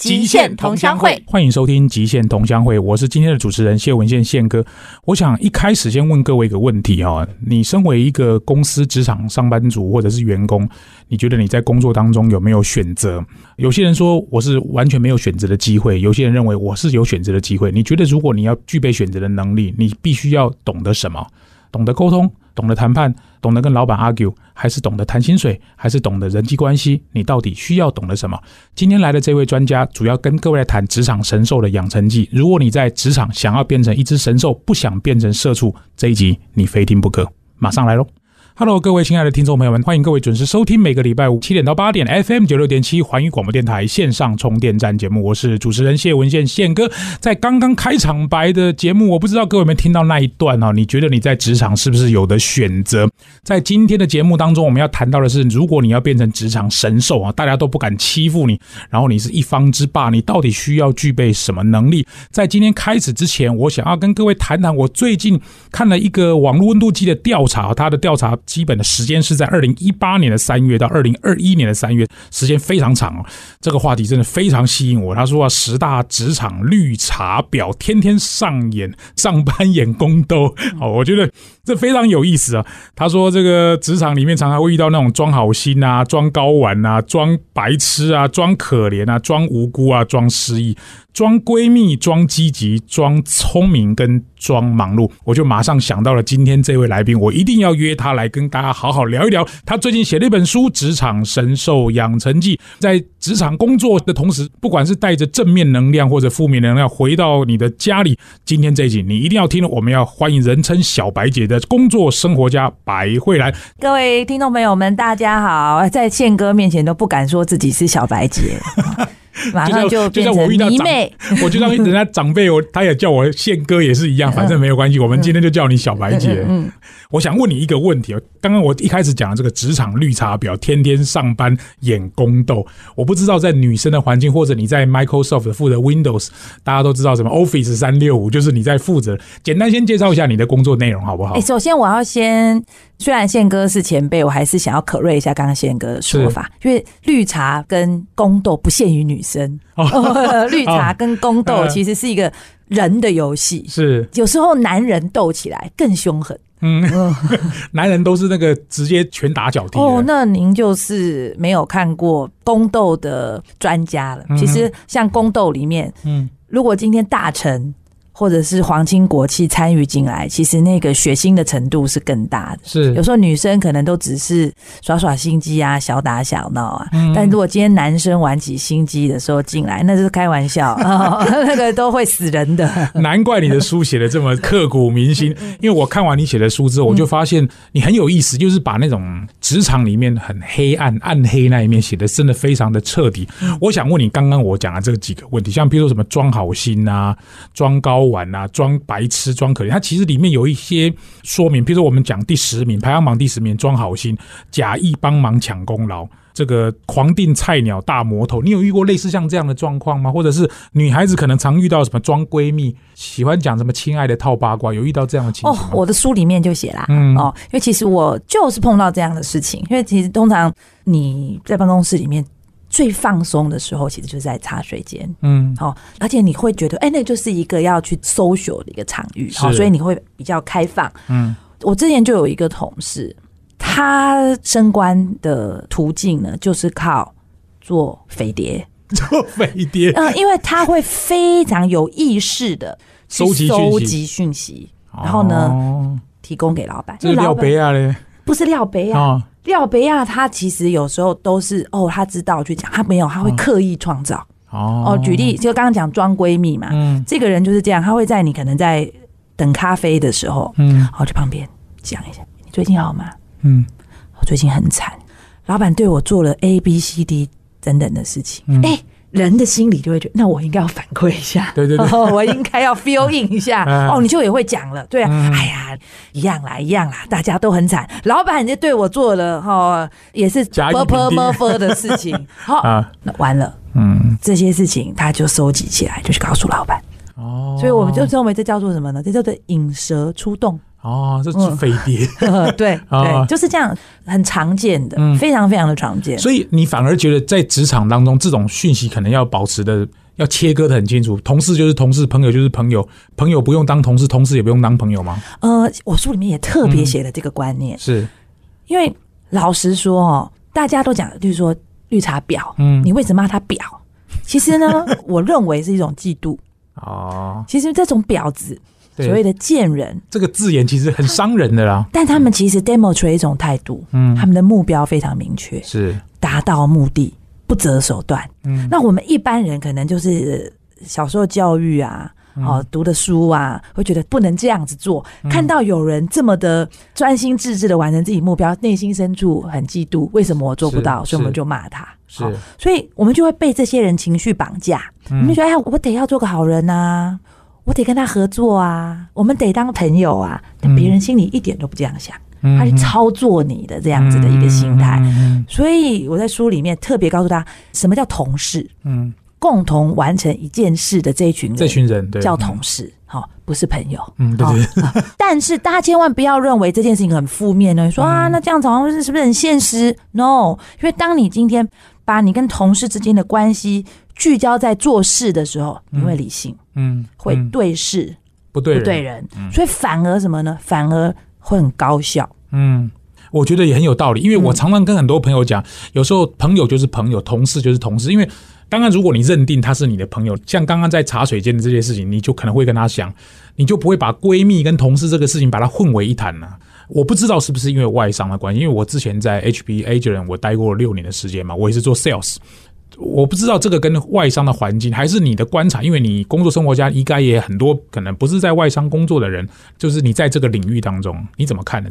极限同乡会，欢迎收听极限同乡会，我是今天的主持人谢文宪宪哥。我想一开始先问各位一个问题哈，你身为一个公司职场上班族或者是员工，你觉得你在工作当中有没有选择？有些人说我是完全没有选择的机会，有些人认为我是有选择的机会。你觉得如果你要具备选择的能力，你必须要懂得什么？懂得沟通？懂得谈判，懂得跟老板 argue，还是懂得谈薪水，还是懂得人际关系？你到底需要懂得什么？今天来的这位专家，主要跟各位来谈职场神兽的养成记。如果你在职场想要变成一只神兽，不想变成社畜，这一集你非听不可。马上来喽！Hello，各位亲爱的听众朋友们，欢迎各位准时收听每个礼拜五七点到八点 FM 九六点七环宇广播电台线上充电站节目。我是主持人谢文宪宪哥。在刚刚开场白的节目，我不知道各位有没有听到那一段哦？你觉得你在职场是不是有的选择？在今天的节目当中，我们要谈到的是，如果你要变成职场神兽啊，大家都不敢欺负你，然后你是一方之霸，你到底需要具备什么能力？在今天开始之前，我想要跟各位谈谈，我最近看了一个网络温度计的调查，它的调查。基本的时间是在二零一八年的三月到二零二一年的三月，时间非常长哦。这个话题真的非常吸引我。他说啊十大职场绿茶婊天天上演上班演宫斗，哦，我觉得这非常有意思啊。他说这个职场里面常常会遇到那种装好心啊、装高玩啊、装白痴啊、装可怜啊、装无辜啊、装失忆。装闺蜜、装积极、装聪明跟装忙碌，我就马上想到了今天这位来宾，我一定要约他来跟大家好好聊一聊。他最近写了一本书《职场神兽养成记》，在职场工作的同时，不管是带着正面能量或者负面能量回到你的家里，今天这一集你一定要听。我们要欢迎人称小白姐的工作生活家白慧兰。各位听众朋友们，大家好，在宪哥面前都不敢说自己是小白姐。马上就变成迷妹，我就让人家长辈，我 他也叫我宪哥也是一样，反正没有关系。我们今天就叫你小白姐。嗯，我想问你一个问题哦。刚刚我一开始讲的这个职场绿茶婊，天天上班演宫斗，我不知道在女生的环境，或者你在 Microsoft 负责 Windows，大家都知道什么 Office 三六五，就是你在负责。简单先介绍一下你的工作内容好不好？哎，首先我要先，虽然宪哥是前辈，我还是想要可瑞一下刚刚宪哥的说法，因为绿茶跟宫斗不限于女生，绿茶跟宫斗其实是一个人的游戏，是有时候男人斗起来更凶狠。嗯，男人都是那个直接拳打脚踢。哦，那您就是没有看过宫斗的专家了。其实像宫斗里面，嗯，如果今天大臣。或者是皇亲国戚参与进来，其实那个血腥的程度是更大的。是有时候女生可能都只是耍耍心机啊，小打小闹啊。但如果今天男生玩起心机的时候进来，那是开玩笑，那个都会死人的。难怪你的书写的这么刻骨铭心，因为我看完你写的书之后，我就发现你很有意思，就是把那种职场里面很黑暗、暗黑那一面写的真的非常的彻底。我想问你，刚刚我讲的这几个问题，像比如说什么装好心啊，装高。玩啊，装白痴，装可怜。它其实里面有一些说明，比如说我们讲第十名排行榜第十名，装好心，假意帮忙抢功劳，这个狂定菜鸟大魔头。你有遇过类似像这样的状况吗？或者是女孩子可能常遇到什么装闺蜜，喜欢讲什么亲爱的套八卦，有遇到这样的情况？哦，我的书里面就写啦，嗯哦，因为其实我就是碰到这样的事情，因为其实通常你在办公室里面。最放松的时候，其实就是在茶水间，嗯，好，而且你会觉得，哎，那就是一个要去 social 的一个场域，好，所以你会比较开放，嗯。我之前就有一个同事，他升官的途径呢，就是靠做飞碟，做飞碟，嗯，因为他会非常有意识的收集收集讯息，然后呢，提供给老板。这料杯啊嘞，不是料杯啊。廖北亚他其实有时候都是哦，他知道去讲，他没有，他会刻意创造。哦。哦，举例就刚刚讲装闺蜜嘛，嗯，这个人就是这样，他会在你可能在等咖啡的时候，嗯，好去旁边讲一下，你最近好吗？嗯，我最近很惨，老板对我做了 A B C D 等等的事情，哎。人的心里就会觉得，那我应该要反馈一下，对对对，我应该要 feel in 一下，哦，你就也会讲了，对啊，哎呀，一样啦，一样啦，大家都很惨，老板就对我做了哈，也是 purple 的事情，好，那完了，嗯，这些事情他就收集起来，就去告诉老板，哦，所以我们就认为这叫做什么呢？这叫做引蛇出洞。哦，这是飞碟。对 对，就是这样，很常见的，非常非常的常见。所以你反而觉得在职场当中，这种讯息可能要保持的，要切割的很清楚。同事就是同事，朋友就是朋友，朋友不用当同事，同事也不用当朋友吗？呃，我书里面也特别写了这个观念，是因为老实说哦，大家都讲，就是说绿茶婊，嗯，你为什么骂他婊？其实呢，我认为是一种嫉妒哦。其实这种婊子。所谓的贱人，这个字眼其实很伤人的啦。但他们其实 demo 出一种态度，嗯，他们的目标非常明确，是达到目的不择手段。嗯，那我们一般人可能就是小时候教育啊，哦，读的书啊，会觉得不能这样子做。看到有人这么的专心致志的完成自己目标，内心深处很嫉妒，为什么我做不到？所以我们就骂他。是，所以我们就会被这些人情绪绑架。我们觉得，哎，我得要做个好人呐。我得跟他合作啊，我们得当朋友啊，但别人心里一点都不这样想，他是操作你的这样子的一个心态。所以我在书里面特别告诉他，什么叫同事？嗯，共同完成一件事的这一群人，这群人叫同事，好，不是朋友。嗯，对对。但是大家千万不要认为这件事情很负面呢，说啊，那这样子好像是是不是很现实？No，因为当你今天把你跟同事之间的关系。聚焦在做事的时候，你会理性，嗯，会对事不对不对人，所以反而什么呢？反而会很高效。嗯，我觉得也很有道理，因为我常常跟很多朋友讲，有时候朋友就是朋友，同事就是同事。因为当然，如果你认定他是你的朋友，像刚刚在茶水间的这些事情，你就可能会跟他讲，你就不会把闺蜜跟同事这个事情把它混为一谈了。我不知道是不是因为外商的关系，因为我之前在 H B A 人我待过六年的时间嘛，我也是做 sales。我不知道这个跟外商的环境，还是你的观察，因为你工作生活家应该也很多，可能不是在外商工作的人，就是你在这个领域当中，你怎么看呢？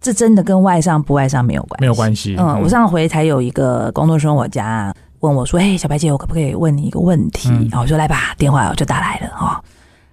这真的跟外商不外商没有关，没有关系。嗯，我上回才有一个工作生活家问我说：“哎，小白姐，我可不可以问你一个问题？”然后我说：“来吧，电话就打来了。”哈，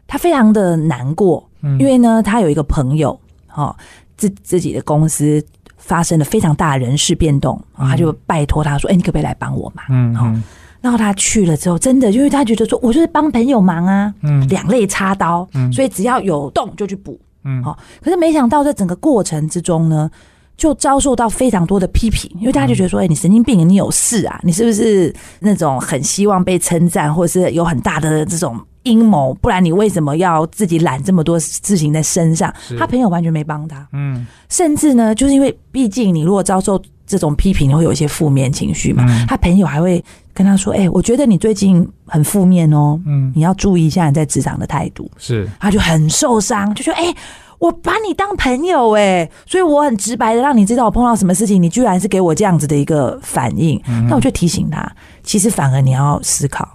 他非常的难过，因为呢，他有一个朋友，哈，自自己的公司。发生了非常大的人事变动，他就拜托他说：“哎，你可不可以来帮我嘛？”嗯，好。然后他去了之后，真的，因为他觉得说，我就是帮朋友忙啊，嗯，两肋插刀，嗯，所以只要有洞就去补，嗯，好。可是没想到在整个过程之中呢，就遭受到非常多的批评，因为大家就觉得说：“哎，你神经病，你有事啊？你是不是那种很希望被称赞，或者是有很大的这种？”阴谋，不然你为什么要自己揽这么多事情在身上？他朋友完全没帮他，嗯，甚至呢，就是因为毕竟你如果遭受这种批评，会有一些负面情绪嘛。他朋友还会跟他说：“哎，我觉得你最近很负面哦，嗯，你要注意一下你在职场的态度。”是，他就很受伤，就说：“哎，我把你当朋友哎，所以我很直白的让你知道我碰到什么事情，你居然是给我这样子的一个反应。那我就提醒他，其实反而你要思考。”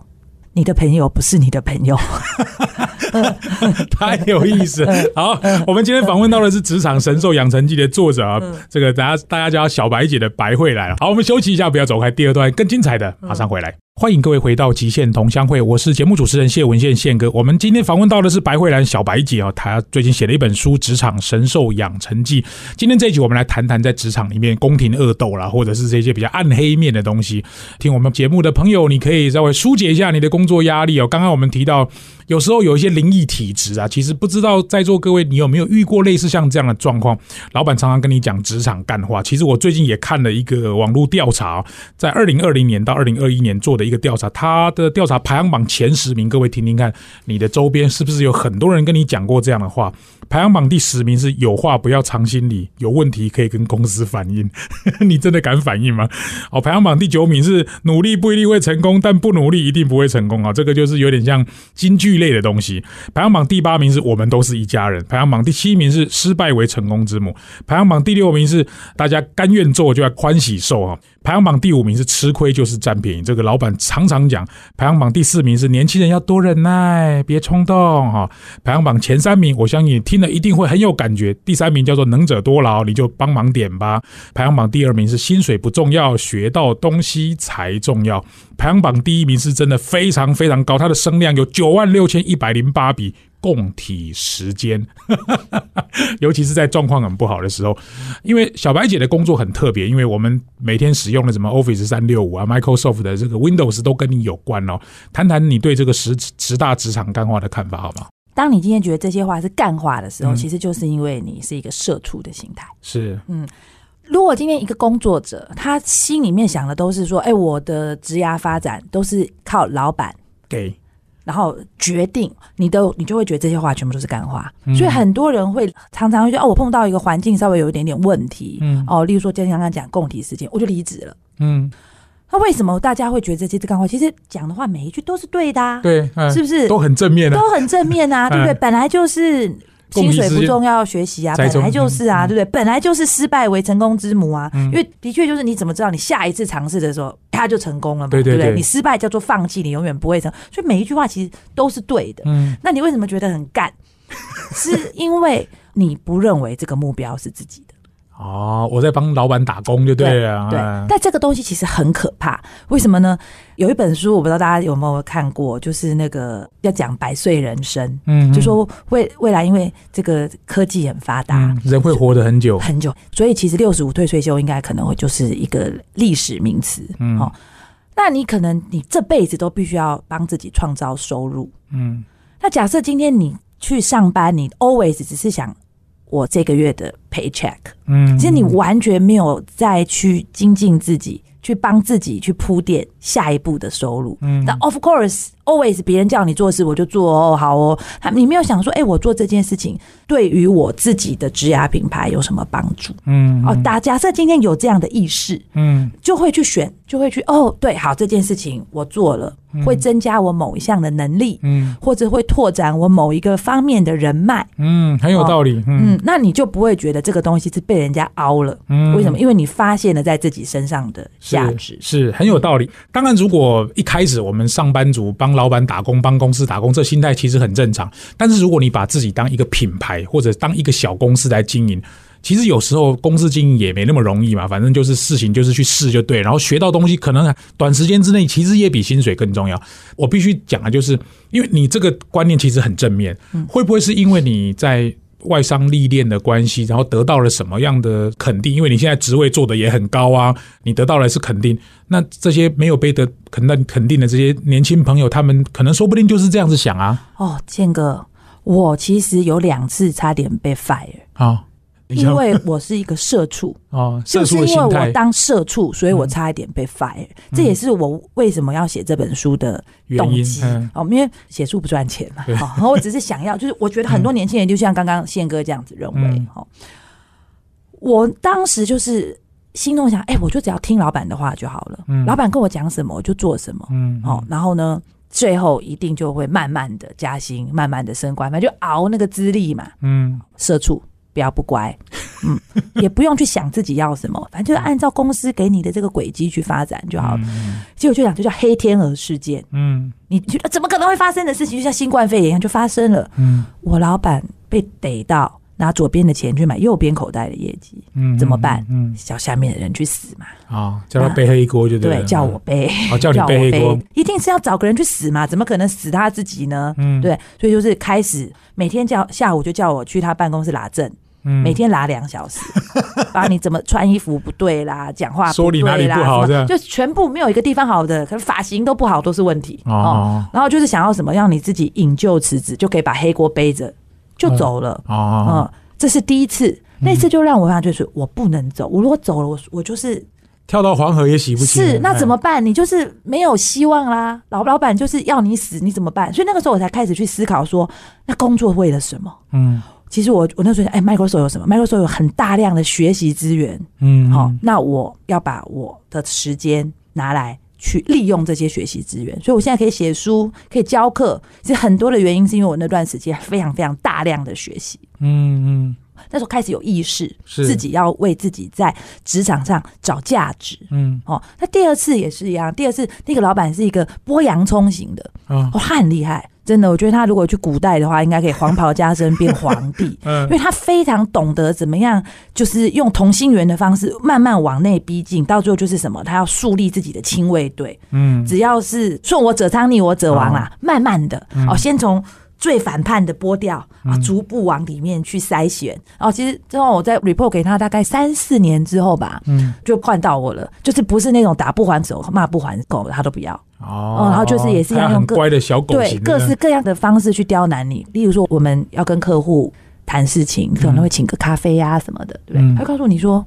你的朋友不是你的朋友，太有意思。好，我们今天访问到的是《职场神兽养成记》的作者啊，这个大家大家叫小白姐的白慧来了。好，我们休息一下，不要走开，第二段更精彩的马上回来。欢迎各位回到极限同乡会，我是节目主持人谢文宪宪哥。我们今天访问到的是白慧兰小白姐啊，她最近写了一本书《职场神兽养成记》。今天这一集我们来谈谈在职场里面宫廷恶斗啦，或者是这些比较暗黑面的东西。听我们节目的朋友，你可以稍微疏解一下你的工作压力哦。刚刚我们提到。有时候有一些灵异体质啊，其实不知道在座各位你有没有遇过类似像这样的状况？老板常常跟你讲职场干话。其实我最近也看了一个网络调查，在二零二零年到二零二一年做的一个调查，他的调查排行榜前十名，各位听听看，你的周边是不是有很多人跟你讲过这样的话？排行榜第十名是有话不要藏心里，有问题可以跟公司反映。你真的敢反映吗？哦，排行榜第九名是努力不一定会成功，但不努力一定不会成功啊。这个就是有点像京剧。类的东西，排行榜第八名是我们都是一家人，排行榜第七名是失败为成功之母，排行榜第六名是大家甘愿做就要欢喜受啊。排行榜第五名是吃亏就是占便宜，这个老板常常讲。排行榜第四名是年轻人要多忍耐，别冲动哈。排行榜前三名，我相信听了一定会很有感觉。第三名叫做能者多劳，你就帮忙点吧。排行榜第二名是薪水不重要，学到东西才重要。排行榜第一名是真的非常非常高，它的声量有九万六千一百零八笔供体时间，尤其是在状况很不好的时候。因为小白姐的工作很特别，因为我们每天使用的什么 Office 三六五啊、Microsoft 的这个 Windows 都跟你有关哦。谈谈你对这个十十大职场干话的看法好吗？当你今天觉得这些话是干话的时候，其实就是因为你是一个社畜的心态。是，嗯。如果今天一个工作者，他心里面想的都是说，哎，我的职涯发展都是靠老板给，然后决定，你都你就会觉得这些话全部都是干话。所以很多人会常常会说，哦，我碰到一个环境稍微有一点点问题，嗯，哦，例如说今天刚刚讲供体事件，我就离职了，嗯。那为什么大家会觉得这些干话？其实讲的话每一句都是对的，啊对，是不是都很正面啊？都很正面啊，对不对？本来就是。薪水不重要，学习啊，本来就是啊，对不对？本来就是失败为成功之母啊，因为的确就是你怎么知道你下一次尝试的时候他就成功了嘛？对不对？你失败叫做放弃，你永远不会成。所以每一句话其实都是对的。嗯，那你为什么觉得很干？是因为你不认为这个目标是自己的。哦，我在帮老板打工就对了。对，但这个东西其实很可怕。为什么呢？有一本书，我不知道大家有没有看过，就是那个要讲百岁人生。嗯，就说未未来因为这个科技很发达，人会活得很久很久，所以其实六十五退退休应该可能会就是一个历史名词。嗯，哦，那你可能你这辈子都必须要帮自己创造收入。嗯，那假设今天你去上班，你 always 只是想。我这个月的 paycheck，嗯，其实你完全没有再去精进自己，去帮自己去铺垫下一步的收入。嗯，那 of course always 别人叫你做事我就做哦，好哦，他你没有想说，哎，我做这件事情对于我自己的职涯品牌有什么帮助？嗯，哦，打假设今天有这样的意识，嗯，就会去选，就会去哦，对，好，这件事情我做了。会增加我某一项的能力，嗯，或者会拓展我某一个方面的人脉，嗯，很有道理，嗯，那你就不会觉得这个东西是被人家凹了，嗯，为什么？因为你发现了在自己身上的价值，是很有道理。当然，如果一开始我们上班族帮老板打工、帮公司打工，这心态其实很正常。但是如果你把自己当一个品牌，或者当一个小公司来经营，其实有时候公司经营也没那么容易嘛，反正就是事情就是去试就对，然后学到东西可能短时间之内其实也比薪水更重要。我必须讲的就是，因为你这个观念其实很正面，会不会是因为你在外商历练的关系，然后得到了什么样的肯定？因为你现在职位做的也很高啊，你得到了是肯定。那这些没有被得肯定肯定的这些年轻朋友，他们可能说不定就是这样子想啊。哦，建哥，我其实有两次差点被 fire 啊。因为我是一个社畜 哦，就是因为我当社畜，所以我差一点被 fire。这也是我为什么要写这本书的动机哦，因为写书不赚钱嘛。然后我只是想要，就是我觉得很多年轻人就像刚刚宪哥这样子认为哦。我当时就是心中想，哎，我就只要听老板的话就好了。老板跟我讲什么，我就做什么。嗯，哦，然后呢，最后一定就会慢慢的加薪，慢慢的升官，反正就熬那个资历嘛。嗯，社畜。不要不乖，嗯，也不用去想自己要什么，反正就是按照公司给你的这个轨迹去发展就好了。结果就讲，就叫黑天鹅事件。嗯，你觉得怎么可能会发生的事情，就像新冠肺炎一样就发生了。嗯，我老板被逮到拿左边的钱去买右边口袋的业绩，嗯，怎么办？嗯，叫下面的人去死嘛。啊，叫他背黑锅就对，叫我背，叫你背黑锅，一定是要找个人去死嘛？怎么可能死他自己呢？嗯，对，所以就是开始每天叫下午就叫我去他办公室拿证。每天拉两小时，把 你怎么穿衣服不对啦，讲话说你哪里不好的，就全部没有一个地方好的，可能发型都不好都是问题哦。然后就是想要什么，让你自己引咎辞职，就可以把黑锅背着就走了哦。这是第一次，那次就让我发觉是我不能走，我如果走了，我我就是跳到黄河也洗不清。是那怎么办？你就是没有希望啦，老老板就是要你死，你怎么办？所以那个时候我才开始去思考说，那工作为了什么？嗯。其实我我那时候想，哎，Microsoft 有什么？Microsoft 有很大量的学习资源，嗯，好，那我要把我的时间拿来去利用这些学习资源，所以我现在可以写书，可以教课。其实很多的原因是因为我那段时间非常非常大量的学习，嗯嗯，那时候开始有意识，自己要为自己在职场上找价值，嗯，哦，那第二次也是一样，第二次那个老板是一个剥洋葱型的，哦，他很厉害。真的，我觉得他如果去古代的话，应该可以黄袍加身变皇帝，嗯，因为他非常懂得怎么样，就是用同心圆的方式慢慢往内逼近，到最后就是什么，他要树立自己的亲卫队，嗯，只要是顺我者昌，逆我者亡啊，慢慢的哦，先从最反叛的剥掉啊，逐步往里面去筛选，然后其实之后我在 report 给他大概三四年之后吧，嗯，就换到我了，就是不是那种打不还手、骂不还口，他都不要。哦，然后就是也是要用乖的小狗对各式各样的方式去刁难你。例如说，我们要跟客户谈事情，可能会请个咖啡呀什么的，对不对？他告诉你说，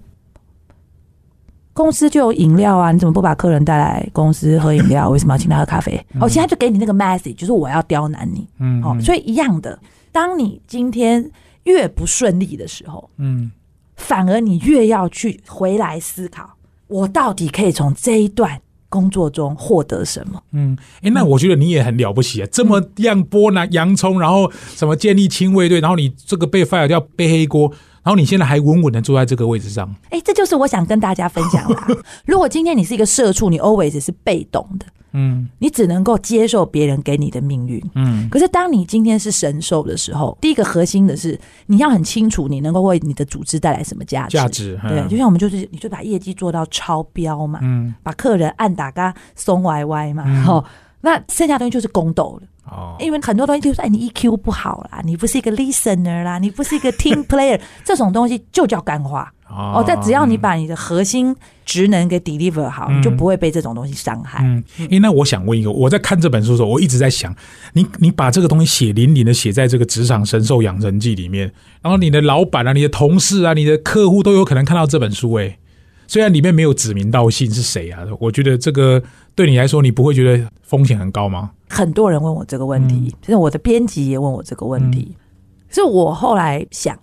公司就有饮料啊，你怎么不把客人带来公司喝饮料？为什么要请他喝咖啡？哦，其实他就给你那个 message，就是我要刁难你。嗯，哦，所以一样的，当你今天越不顺利的时候，嗯，反而你越要去回来思考，我到底可以从这一段。工作中获得什么？嗯，哎，那我觉得你也很了不起啊！这么样剥拿洋葱，然后什么建立亲卫队，然后你这个被 fire 掉背黑锅，然后你现在还稳稳的坐在这个位置上。哎，这就是我想跟大家分享的。如果今天你是一个社畜，你 always 是被动的。嗯，你只能够接受别人给你的命运。嗯，可是当你今天是神兽的时候，第一个核心的是你要很清楚，你能够为你的组织带来什么价值。价值，对，就像我们就是，你就把业绩做到超标嘛，嗯，把客人按打嘎松歪歪嘛，好，那剩下东西就是宫斗了。哦，因为很多东西就是哎，你 EQ 不好啦，你不是一个 listener 啦，你不是一个 team player，这种东西就叫干话。哦，但只要你把你的核心职能给 deliver 好，你就不会被这种东西伤害。嗯，哎，那我想问一个，我在看这本书的时候，我一直在想，你你把这个东西血淋淋的写在这个职场神兽养成记里面，然后你的老板啊、你的同事啊、你的客户都有可能看到这本书。哎，虽然里面没有指名道姓是谁啊，我觉得这个对你来说，你不会觉得风险很高吗？很多人问我这个问题，其实我的编辑也问我这个问题，所以我后来想。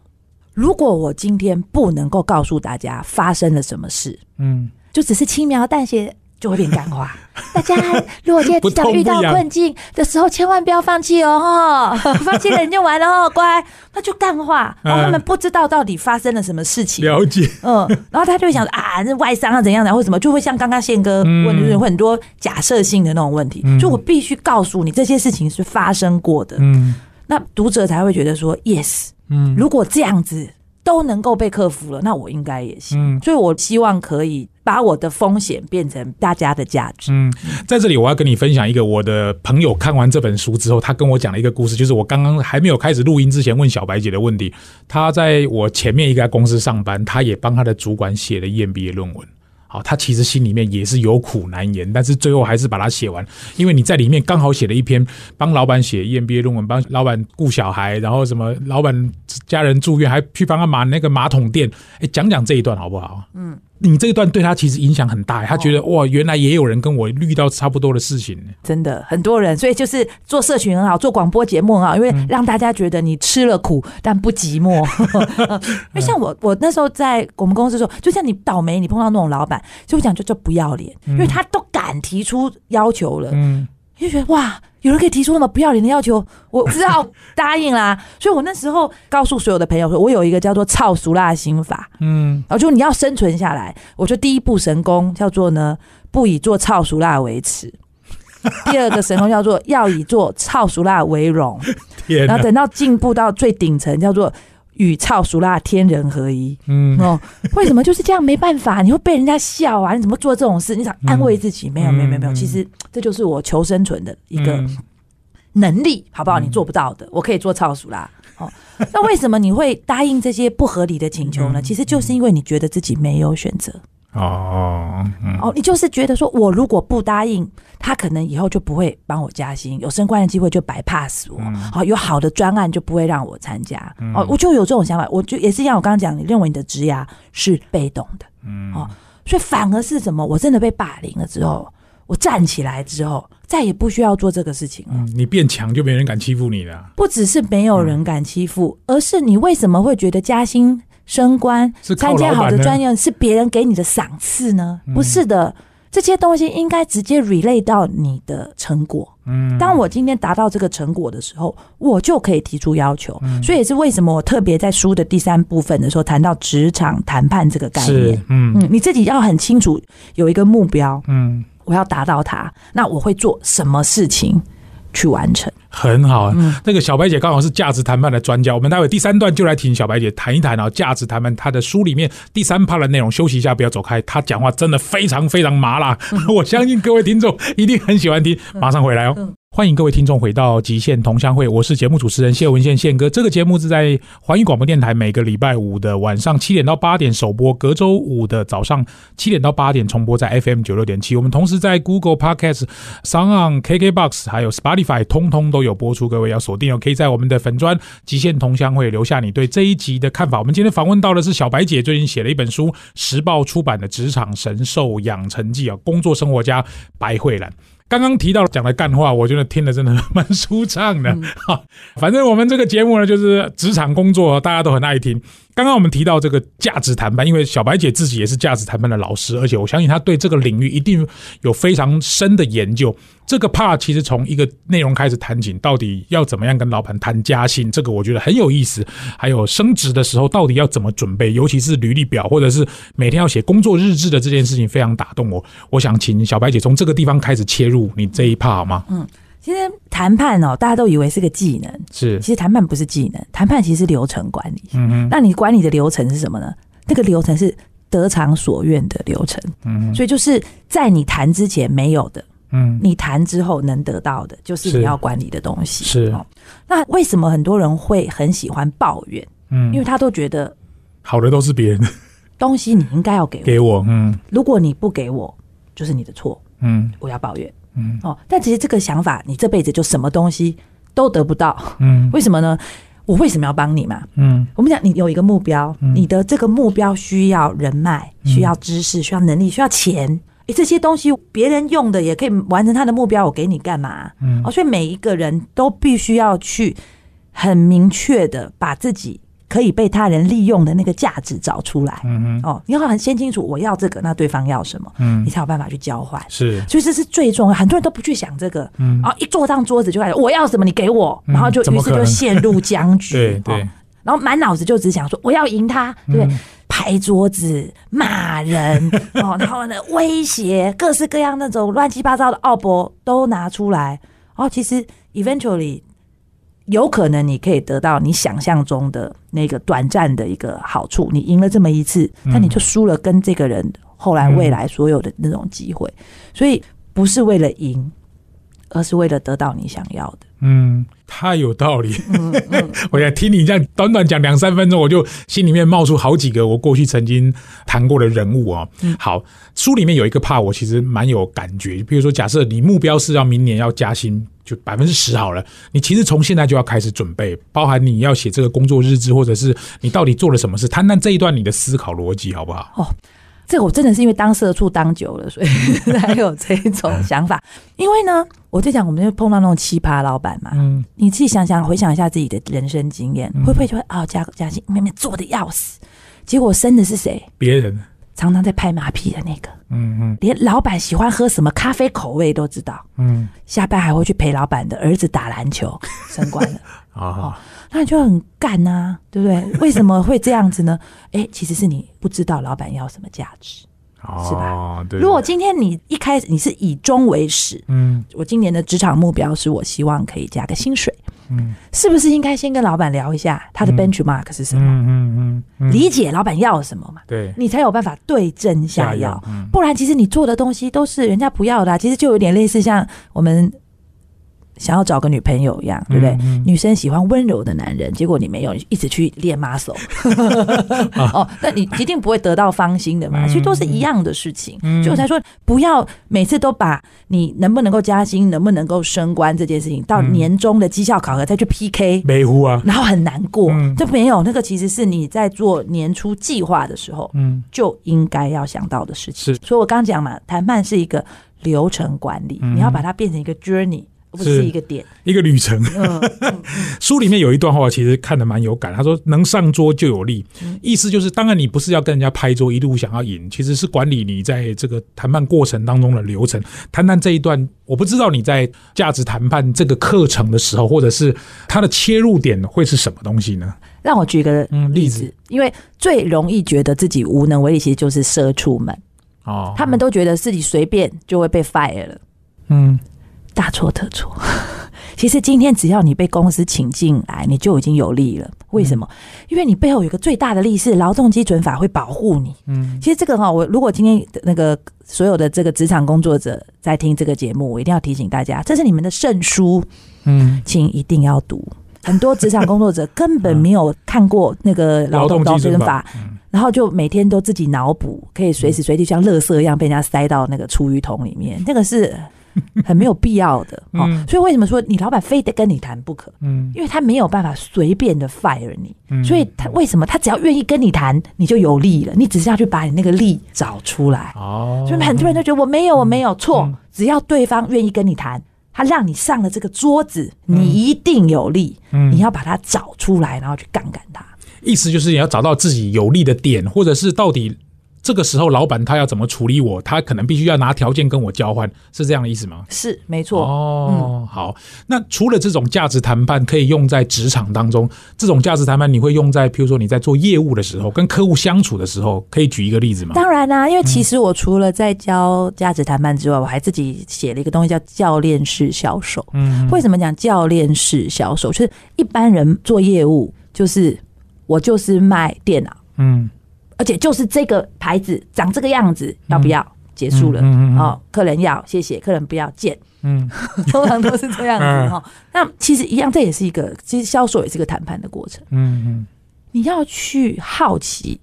如果我今天不能够告诉大家发生了什么事，嗯，就只是轻描淡写就会变干话。大家如果今天想遇到困境的时候，千万不要放弃哦，哈，放弃了你就完了哦，乖，那就干话。然后他们不知道到底发生了什么事情，了解，嗯，然后他就会想啊，那外伤啊怎样的，或什么，就会像刚刚宪哥问的，会很多假设性的那种问题。就我必须告诉你，这些事情是发生过的，嗯，那读者才会觉得说，yes。嗯，如果这样子都能够被克服了，那我应该也行。嗯，所以我希望可以把我的风险变成大家的价值。嗯，在这里我要跟你分享一个我的朋友看完这本书之后，他跟我讲了一个故事，就是我刚刚还没有开始录音之前问小白姐的问题。他在我前面一家公司上班，他也帮他的主管写了 EMBA 论文。好，他其实心里面也是有苦难言，但是最后还是把它写完，因为你在里面刚好写了一篇帮老板写 EMBA 论文，帮老板顾小孩，然后什么老板家人住院，还去帮他买那个马桶垫，哎，讲讲这一段好不好？嗯。你这一段对他其实影响很大，他觉得哇，原来也有人跟我遇到差不多的事情。真的很多人，所以就是做社群很好，做广播节目很好，因为让大家觉得你吃了苦但不寂寞。因为像我，我那时候在我们公司的时候，就像你倒霉，你碰到那种老板，就讲就就不要脸，因为他都敢提出要求了，嗯，就觉得哇。有人可以提出那么不要脸的要求，我知道答应啦。所以我那时候告诉所有的朋友说，我有一个叫做“操熟辣”心法，嗯，然后就你要生存下来，我就第一步神功叫做呢，不以做操熟辣为耻；第二个神功叫做要以做操熟辣为荣。然后等到进步到最顶层，叫做。与操熟辣天人合一，嗯哦，为什么就是这样？没办法，你会被人家笑啊！你怎么做这种事？你想安慰自己？没有，没有，没有，没有。其实这就是我求生存的一个能力，好不好？你做不到的，我可以做操熟辣。哦，那为什么你会答应这些不合理的请求呢？其实就是因为你觉得自己没有选择。哦，哦，你就是觉得说，我如果不答应，他可能以后就不会帮我加薪，有升官的机会就白 pass 我，好，有好的专案就不会让我参加，哦，我就有这种想法，我就也是像我刚刚讲，你认为你的职涯是被动的，嗯，哦，所以反而是什么？我真的被霸凌了之后，我站起来之后，再也不需要做这个事情了。你变强，就没人敢欺负你了。不只是没有人敢欺负，而是你为什么会觉得加薪？升官、参加好的专业是别人给你的赏赐呢？不是的，这些东西应该直接 relate 到你的成果。嗯，当我今天达到这个成果的时候，我就可以提出要求。所以也是为什么我特别在书的第三部分的时候谈到职场谈判这个概念。嗯嗯，你自己要很清楚有一个目标。嗯，我要达到它，那我会做什么事情？去完成。很好，那个小白姐刚好是价值谈判的专家，我们待会第三段就来听小白姐谈一谈啊，价值谈判她的书里面第三 part 的内容。休息一下，不要走开，她讲话真的非常非常麻辣，我相信各位听众一定很喜欢听，马上回来哦。欢迎各位听众回到极限同乡会，我是节目主持人谢文宪宪哥。这个节目是在环宇广播电台每个礼拜五的晚上七点到八点首播，隔周五的早上七点到八点重播在 FM 九六点七。我们同时在 Google Podcast、s o n KKBox 还有 Spotify 通通都有播出，各位要锁定哦。可以在我们的粉砖极限同乡会留下你对这一集的看法。我们今天访问到的是小白姐，最近写了一本书，时报出版的《职场神兽养成记》啊，工作生活家白慧兰。刚刚提到讲的干话，我觉得听的真的蛮舒畅的。哈，反正我们这个节目呢，就是职场工作，大家都很爱听。刚刚我们提到这个价值谈判，因为小白姐自己也是价值谈判的老师，而且我相信她对这个领域一定有非常深的研究。这个 part 其实从一个内容开始谈起，到底要怎么样跟老板谈加薪，这个我觉得很有意思。还有升职的时候到底要怎么准备，尤其是履历表或者是每天要写工作日志的这件事情，非常打动我。我想请小白姐从这个地方开始切入你这一 part 好吗？嗯。其实谈判哦，大家都以为是个技能，是。其实谈判不是技能，谈判其实是流程管理。嗯嗯。那你管理的流程是什么呢？那个流程是得偿所愿的流程。嗯。所以就是在你谈之前没有的，嗯，你谈之后能得到的，就是你要管理的东西。是。那为什么很多人会很喜欢抱怨？嗯，因为他都觉得好的都是别人的东西，你应该要给我。给我，嗯。如果你不给我，就是你的错。嗯。我要抱怨。嗯哦，但其实这个想法，你这辈子就什么东西都得不到。嗯，为什么呢？我为什么要帮你嘛？嗯，我们讲你有一个目标，你的这个目标需要人脉，需要知识，需要能力，需要钱。诶，这些东西别人用的也可以完成他的目标，我给你干嘛？嗯，哦，所以每一个人都必须要去很明确的把自己。可以被他人利用的那个价值找出来，嗯哦，你要很先清楚我要这个，那对方要什么，嗯，你才有办法去交换。是，所以这是最重要。很多人都不去想这个，嗯，然后一坐上桌子就开始我要什么你给我，然后就于是就陷入僵局，对对，然后满脑子就只想说我要赢他，对，拍桌子骂人 哦，然后呢威胁各式各样那种乱七八糟的奥博都拿出来，哦，其实 eventually。有可能你可以得到你想象中的那个短暂的一个好处，你赢了这么一次，但你就输了跟这个人后来未来所有的那种机会，所以不是为了赢，而是为了得到你想要的。嗯，太有道理。我想听你这样短短讲两三分钟，我就心里面冒出好几个我过去曾经谈过的人物啊。好，书里面有一个 part 我其实蛮有感觉，比如说假设你目标是要明年要加薪。就百分之十好了，你其实从现在就要开始准备，包含你要写这个工作日志，或者是你到底做了什么事，谈谈这一段你的思考逻辑好不好？哦，这个我真的是因为当社畜当久了，所以 才有这种想法。因为呢，我在讲，我们就碰到那种奇葩老板嘛，嗯，你自己想想，回想一下自己的人生经验，会不会就会啊，加加薪明明做的要死，结果生的是谁？别人。常常在拍马屁的那个，嗯嗯，连老板喜欢喝什么咖啡口味都知道，嗯，下班还会去陪老板的儿子打篮球，升官了，啊，那你就很干呐，对不对？为什么会这样子呢？哎，其实是你不知道老板要什么价值。是吧？如果今天你一开始你是以终为始，嗯，我今年的职场目标是我希望可以加个薪水，嗯，是不是应该先跟老板聊一下他的 benchmark 是什么？嗯嗯嗯，理解老板要什么嘛？对，你才有办法对症下药，不然其实你做的东西都是人家不要的，其实就有点类似像我们。想要找个女朋友一样，对不对？女生喜欢温柔的男人，结果你没有，一直去练 muscle，哦，那你一定不会得到芳心的嘛。其实都是一样的事情，所以我才说不要每次都把你能不能够加薪、能不能够升官这件事情到年终的绩效考核再去 PK，没乎啊，然后很难过。这没有那个，其实是你在做年初计划的时候，嗯，就应该要想到的事情。所以我刚讲嘛，谈判是一个流程管理，你要把它变成一个 journey。不是一个点，一个旅程。书里面有一段话，其实看的蛮有感。他说：“能上桌就有利。”意思就是，当然你不是要跟人家拍桌，一路想要赢，其实是管理你在这个谈判过程当中的流程。谈谈这一段，我不知道你在价值谈判这个课程的时候，或者是它的切入点会是什么东西呢？让我举个例子，因为最容易觉得自己无能为力，其实就是社畜们哦，他们都觉得自己随便就会被 fire 了。嗯。大错特错，其实今天只要你被公司请进来，你就已经有利了。为什么？因为你背后有一个最大的利是劳动基准法会保护你。嗯，其实这个哈，我如果今天那个所有的这个职场工作者在听这个节目，我一定要提醒大家，这是你们的圣书。嗯，请一定要读。很多职场工作者根本没有看过那个劳动基准法。然后就每天都自己脑补，可以随时随地像垃圾一样被人家塞到那个厨余桶里面，那个是 很没有必要的哦。所以为什么说你老板非得跟你谈不可？嗯，因为他没有办法随便的 fire 你，所以他为什么他只要愿意跟你谈，你就有利了。你只是要去把你那个利找出来哦。所以很多人都觉得我没有，我没有错。只要对方愿意跟你谈，他让你上了这个桌子，你一定有利。嗯，你要把它找出来，然后去杠杆他。意思就是你要找到自己有利的点，或者是到底这个时候老板他要怎么处理我，他可能必须要拿条件跟我交换，是这样的意思吗？是，没错。哦，好。那除了这种价值谈判可以用在职场当中，这种价值谈判你会用在，譬如说你在做业务的时候，跟客户相处的时候，可以举一个例子吗？当然啦，因为其实我除了在教价值谈判之外，我还自己写了一个东西叫教练式销售。嗯，为什么讲教练式销售？就是一般人做业务就是。我就是卖电脑，嗯，而且就是这个牌子长这个样子，要不要？结束了，哦，客人要，谢谢，客人不要，见，嗯，通常都是这样子哈。那其实一样，这也是一个，其实销售也是个谈判的过程，嗯嗯，你要去好奇，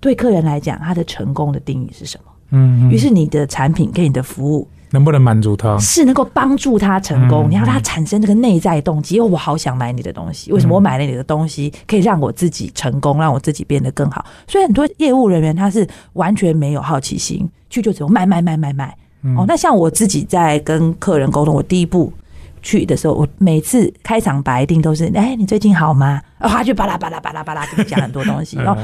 对客人来讲，他的成功的定义是什么？嗯，于是你的产品跟你的服务。能不能满足他？是能够帮助他成功。你要他产生这个内在动机，因为我好想买你的东西。为什么我买了你的东西可以让我自己成功，让我自己变得更好？所以很多业务人员他是完全没有好奇心，去就只有卖卖卖卖卖。哦，那像我自己在跟客人沟通，我第一步去的时候，我每次开场白一定都是：哎，你最近好吗？然后他就巴拉巴拉巴拉巴拉跟你讲很多东西。然 后，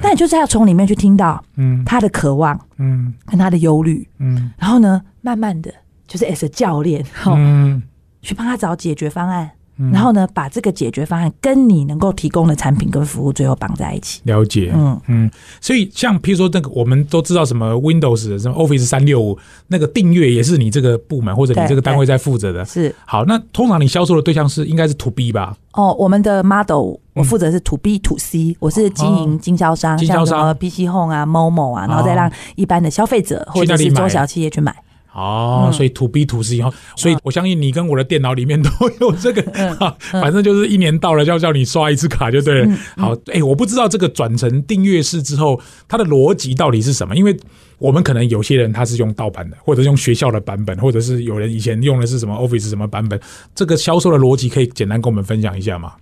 但你就是要从里面去听到，嗯，他的渴望，嗯，跟他的忧虑，嗯，然后呢？慢慢的，就是 as 教练，嗯，去帮他找解决方案，然后呢，把这个解决方案跟你能够提供的产品跟服务最后绑在一起。了解，嗯嗯。所以像譬如说那个，我们都知道什么 Windows 什么 Office 三六五那个订阅也是你这个部门或者你这个单位在负责的。是。好，那通常你销售的对象是应该是 To B 吧？哦，我们的 Model 我负责是 To B To C，我是经营经销商，像什么 PC Home 啊、Momo 啊，然后再让一般的消费者或者是中小企业去买。哦，所以 to B to C 哈，所以我相信你跟我的电脑里面都有这个，反正就是一年到了就要叫你刷一次卡就对了。好，哎，我不知道这个转成订阅式之后，它的逻辑到底是什么？因为我们可能有些人他是用盗版的，或者用学校的版本，或者是有人以前用的是什么 Office 什么版本，这个销售的逻辑可以简单跟我们分享一下吗？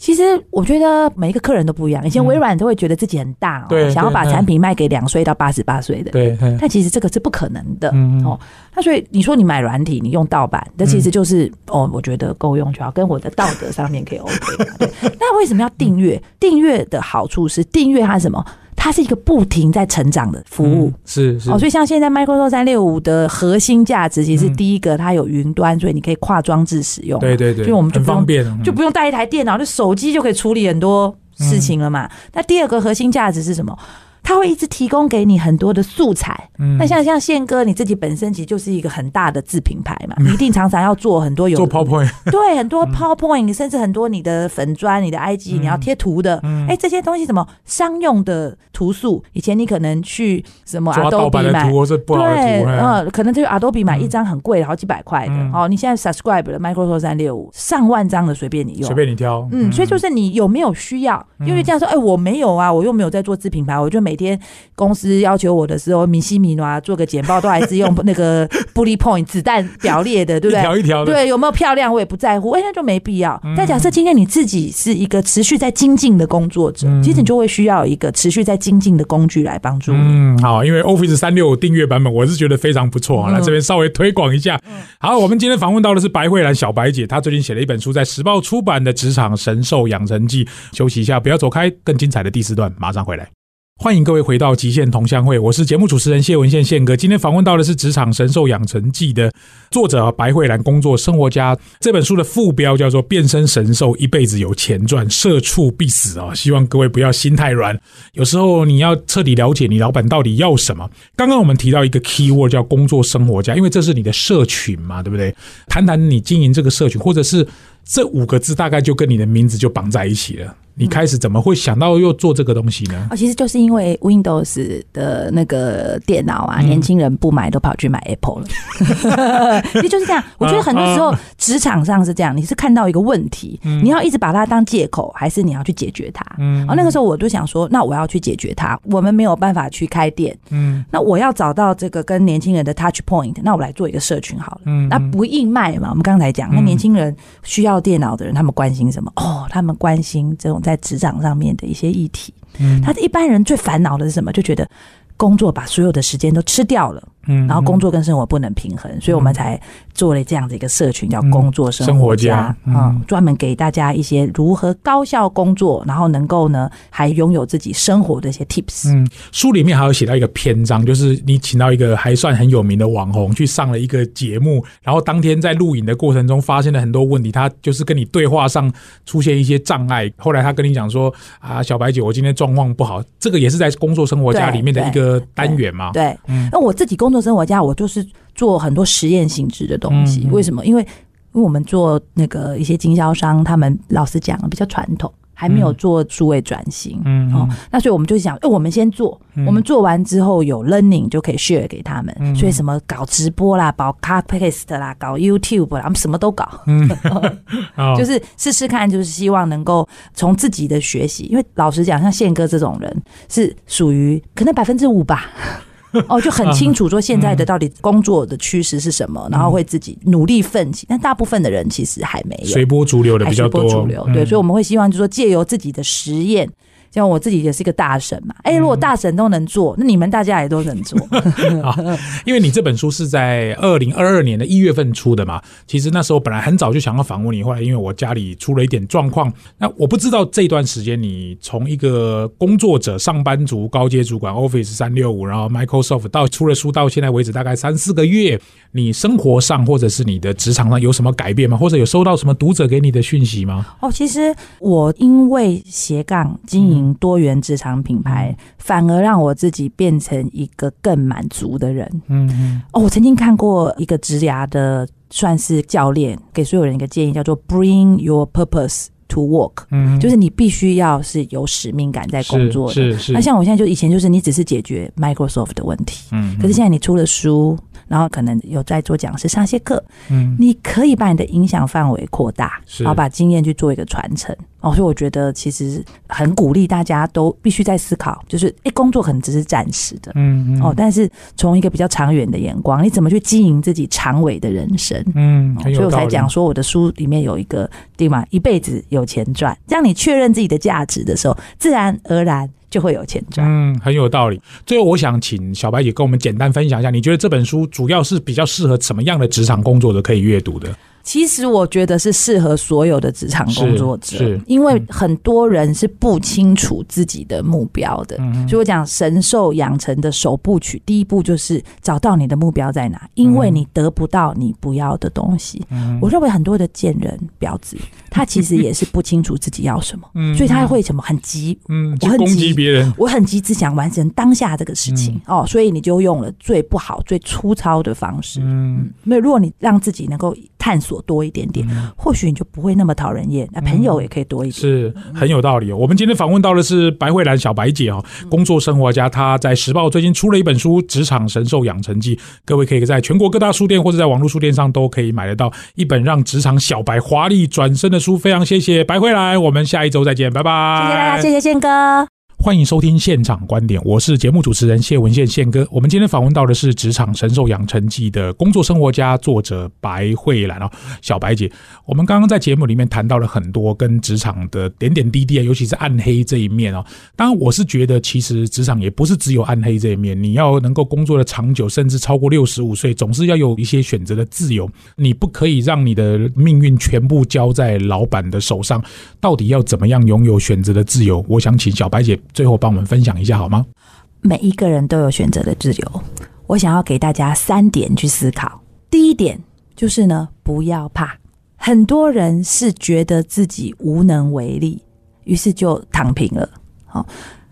其实我觉得每一个客人都不一样。以前微软都会觉得自己很大，想要把产品卖给两岁到八十八岁的。对，但其实这个是不可能的哦。那所以你说你买软体，你用盗版，那其实就是哦，我觉得够用就好，跟我的道德上面可以 OK。对，那为什么要订阅？订阅的好处是订阅它什么？它是一个不停在成长的服务，是是。哦，所以像现在 Microsoft 三六五的核心价值，其实第一个它有云端，所以你可以跨装置使用，对对对，所以我们就方便，就不用带一台电脑，就手机就可以处理很多事情了嘛。那第二个核心价值是什么？他会一直提供给你很多的素材，那像像宪哥你自己本身其实就是一个很大的自品牌嘛，你一定常常要做很多有 做 PowerPoint，对，很多 PowerPoint，甚至很多你的粉砖、你的 IG，你要贴图的，哎，这些东西什么商用的图素，以前你可能去什么 Adobe 买，对，呃，可能就是 Adobe 买一张很贵的，好几百块的，哦，你现在 Subscribe 了 Microsoft 三六五，上万张的随便你用，随便你挑，嗯，所以就是你有没有需要？因为这样说，哎，我没有啊，我又没有在做自品牌，我就每天公司要求我的时候，米西米啊做个简报，都还是用那个 bullet point 子弹表列的，对不对？一条一条的。对，有没有漂亮我也不在乎，哎，那就没必要。但假设今天你自己是一个持续在精进的工作者，其实你就会需要一个持续在精进的工具来帮助你。嗯，好，因为 Office 三六五订阅版本，我是觉得非常不错啊。来这边稍微推广一下。好，我们今天访问到的是白慧兰小白姐，她最近写了一本书，在时报出版的《职场神兽养成记》。休息一下，不要走开，更精彩的第四段马上回来。欢迎各位回到极限同乡会，我是节目主持人谢文宪宪哥。今天访问到的是《职场神兽养成记》的作者白慧兰，工作生活家。这本书的副标叫做《变身神兽，一辈子有钱赚，社畜必死》啊！希望各位不要心太软。有时候你要彻底了解你老板到底要什么。刚刚我们提到一个 key word 叫工作生活家，因为这是你的社群嘛，对不对？谈谈你经营这个社群，或者是这五个字，大概就跟你的名字就绑在一起了。你开始怎么会想到又做这个东西呢？哦，其实就是因为 Windows 的那个电脑啊，年轻人不买都跑去买 Apple 了。其实就是这样。我觉得很多时候职场上是这样，你是看到一个问题，你要一直把它当借口，还是你要去解决它？嗯，哦，那个时候我就想说，那我要去解决它。我们没有办法去开店，嗯，那我要找到这个跟年轻人的 Touch Point，那我来做一个社群好了。嗯，那不硬卖嘛？我们刚才讲，那年轻人需要电脑的人，他们关心什么？哦，他们关心这种在。在职场上面的一些议题，嗯，他一般人最烦恼的是什么？就觉得工作把所有的时间都吃掉了。嗯，然后工作跟生活不能平衡，所以我们才做了这样的一个社群，叫“工作生活家”嗯，专门给大家一些如何高效工作，然后能够呢还拥有自己生活的一些 tips。嗯，书里面还有写到一个篇章，就是你请到一个还算很有名的网红去上了一个节目，然后当天在录影的过程中发现了很多问题，他就是跟你对话上出现一些障碍。后来他跟你讲说：“啊，小白姐，我今天状况不好。”这个也是在工作生活家里面的一个单元嘛？对，嗯，那我自己工。工作生活家，我就是做很多实验性质的东西。为什么？因为因为我们做那个一些经销商，他们老实讲比较传统，还没有做数位转型。嗯，哦，那所以我们就想，哎，我们先做，我们做完之后有 learning 就可以 share 给他们。所以什么搞直播啦，搞 podcast 啦，搞 YouTube 啦，我们什么都搞。嗯，就是试试看，就是希望能够从自己的学习。因为老实讲，像宪哥这种人，是属于可能百分之五吧。哦，就很清楚说现在的到底工作的趋势是什么，然后会自己努力奋起。但大部分的人其实还没有随波逐流的比较多，对，所以我们会希望就是说借由自己的实验。像我自己也是一个大神嘛，哎，如果大神都能做，那你们大家也都能做。因为你这本书是在二零二二年的一月份出的嘛，其实那时候本来很早就想要访问你，后来因为我家里出了一点状况，那我不知道这段时间你从一个工作者、上班族、高阶主管，Office 三六五，然后 Microsoft 到出了书到现在为止大概三四个月，你生活上或者是你的职场上有什么改变吗？或者有收到什么读者给你的讯息吗？哦，其实我因为斜杠经营。多元职场品牌，反而让我自己变成一个更满足的人。嗯嗯。哦，我曾经看过一个职涯的算是教练，给所有人一个建议，叫做 “Bring your purpose to work”。嗯，就是你必须要是有使命感在工作的。是是。那像我现在就以前就是你只是解决 Microsoft 的问题，嗯，可是现在你出了书。然后可能有在做讲师上些课，嗯，你可以把你的影响范围扩大，然后把经验去做一个传承。哦，所以我觉得其实很鼓励大家都必须在思考，就是哎，工作可能只是暂时的，嗯嗯，哦，但是从一个比较长远的眼光，你怎么去经营自己长尾的人生？嗯，所以我才讲说我的书里面有一个对吗？一辈子有钱赚，让你确认自己的价值的时候，自然而然。就会有钱赚，嗯，很有道理。最后，我想请小白姐跟我们简单分享一下，你觉得这本书主要是比较适合什么样的职场工作者可以阅读的？其实我觉得是适合所有的职场工作者，因为很多人是不清楚自己的目标的。所以我讲神兽养成的首部曲，第一步就是找到你的目标在哪，因为你得不到你不要的东西。我认为很多的贱人婊子，他其实也是不清楚自己要什么，所以他会什么很急，嗯，我很攻击别人，我很急，只想完成当下这个事情哦，所以你就用了最不好、最粗糙的方式。嗯，没有，如果你让自己能够探索。多一点点，或许你就不会那么讨人厌。那朋友也可以多一点，是很有道理。我们今天访问到的是白慧兰小白姐哦，工作生活家。她在时报最近出了一本书《职场神兽养成记》，各位可以在全国各大书店或者在网络书店上都可以买得到一本让职场小白华丽转身的书。非常谢谢白慧兰，我们下一周再见，拜拜。谢谢大家，谢谢宪哥。欢迎收听现场观点，我是节目主持人谢文宪宪哥。我们今天访问到的是《职场神兽养成记》的工作生活家作者白慧兰哦，小白姐。我们刚刚在节目里面谈到了很多跟职场的点点滴滴啊，尤其是暗黑这一面哦。当然，我是觉得其实职场也不是只有暗黑这一面，你要能够工作的长久，甚至超过六十五岁，总是要有一些选择的自由。你不可以让你的命运全部交在老板的手上。到底要怎么样拥有选择的自由？我想请小白姐。最后帮我们分享一下好吗？每一个人都有选择的自由，我想要给大家三点去思考。第一点就是呢，不要怕。很多人是觉得自己无能为力，于是就躺平了。好，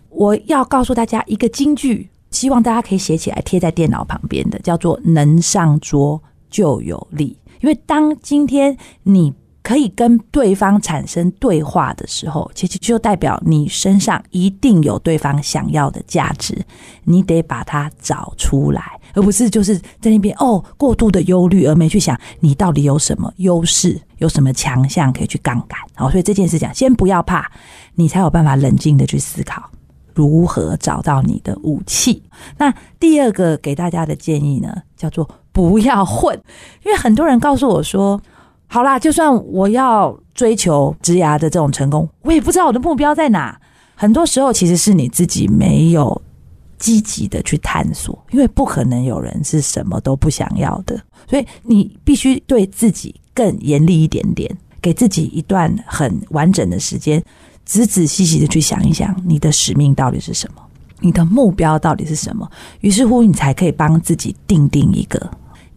我要告诉大家一个金句，希望大家可以写起来贴在电脑旁边的，叫做“能上桌就有力”。因为当今天你可以跟对方产生对话的时候，其实就代表你身上一定有对方想要的价值，你得把它找出来。而不是就是在那边哦过度的忧虑，而没去想你到底有什么优势，有什么强项可以去杠杆。好，所以这件事讲，先不要怕，你才有办法冷静的去思考如何找到你的武器。那第二个给大家的建议呢，叫做不要混，因为很多人告诉我说，好啦，就算我要追求职涯的这种成功，我也不知道我的目标在哪。很多时候其实是你自己没有。积极的去探索，因为不可能有人是什么都不想要的，所以你必须对自己更严厉一点点，给自己一段很完整的时间，仔仔细细的去想一想，你的使命到底是什么，你的目标到底是什么，于是乎你才可以帮自己定定一个。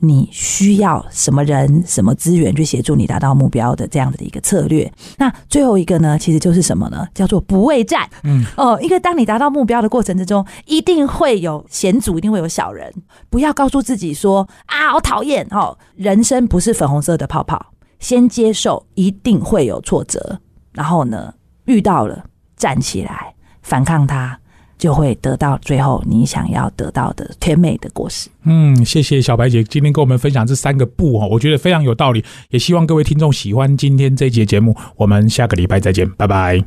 你需要什么人、什么资源去协助你达到目标的这样子的一个策略？那最后一个呢，其实就是什么呢？叫做不畏战。嗯，哦，因为当你达到目标的过程之中，一定会有险阻，一定会有小人。不要告诉自己说啊，好讨厌哦，人生不是粉红色的泡泡，先接受一定会有挫折，然后呢，遇到了站起来反抗它。就会得到最后你想要得到的甜美的果实。嗯，谢谢小白姐今天跟我们分享这三个不哦，我觉得非常有道理，也希望各位听众喜欢今天这节节目。我们下个礼拜再见，拜拜。